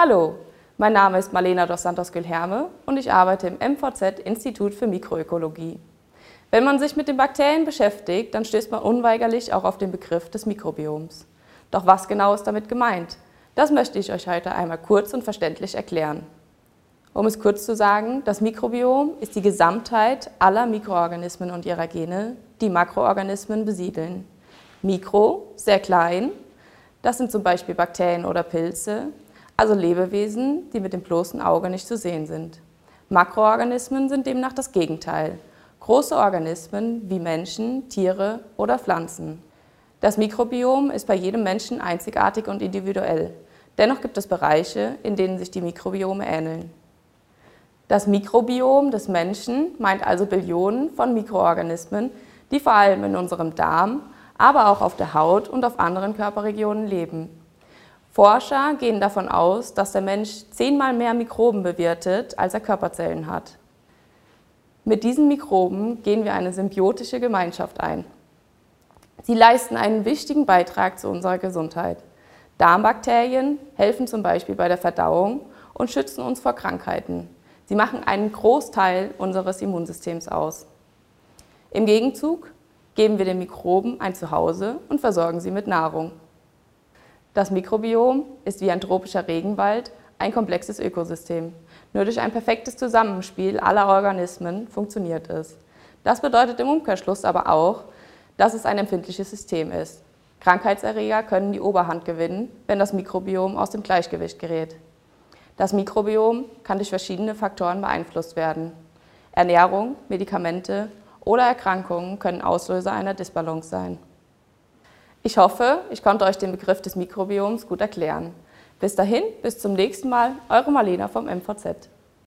Hallo, mein Name ist Marlena dos Santos Gülherme und ich arbeite im MVZ Institut für Mikroökologie. Wenn man sich mit den Bakterien beschäftigt, dann stößt man unweigerlich auch auf den Begriff des Mikrobioms. Doch was genau ist damit gemeint? Das möchte ich euch heute einmal kurz und verständlich erklären. Um es kurz zu sagen, das Mikrobiom ist die Gesamtheit aller Mikroorganismen und ihrer Gene, die Makroorganismen besiedeln. Mikro, sehr klein, das sind zum Beispiel Bakterien oder Pilze, also Lebewesen, die mit dem bloßen Auge nicht zu sehen sind. Makroorganismen sind demnach das Gegenteil. Große Organismen wie Menschen, Tiere oder Pflanzen. Das Mikrobiom ist bei jedem Menschen einzigartig und individuell. Dennoch gibt es Bereiche, in denen sich die Mikrobiome ähneln. Das Mikrobiom des Menschen meint also Billionen von Mikroorganismen, die vor allem in unserem Darm, aber auch auf der Haut und auf anderen Körperregionen leben. Forscher gehen davon aus, dass der Mensch zehnmal mehr Mikroben bewirtet, als er Körperzellen hat. Mit diesen Mikroben gehen wir eine symbiotische Gemeinschaft ein. Sie leisten einen wichtigen Beitrag zu unserer Gesundheit. Darmbakterien helfen zum Beispiel bei der Verdauung und schützen uns vor Krankheiten. Sie machen einen Großteil unseres Immunsystems aus. Im Gegenzug geben wir den Mikroben ein Zuhause und versorgen sie mit Nahrung. Das Mikrobiom ist wie ein tropischer Regenwald ein komplexes Ökosystem. Nur durch ein perfektes Zusammenspiel aller Organismen funktioniert es. Das bedeutet im Umkehrschluss aber auch, dass es ein empfindliches System ist. Krankheitserreger können die Oberhand gewinnen, wenn das Mikrobiom aus dem Gleichgewicht gerät. Das Mikrobiom kann durch verschiedene Faktoren beeinflusst werden. Ernährung, Medikamente oder Erkrankungen können Auslöser einer Disbalance sein. Ich hoffe, ich konnte euch den Begriff des Mikrobioms gut erklären. Bis dahin, bis zum nächsten Mal, eure Marlena vom MVZ.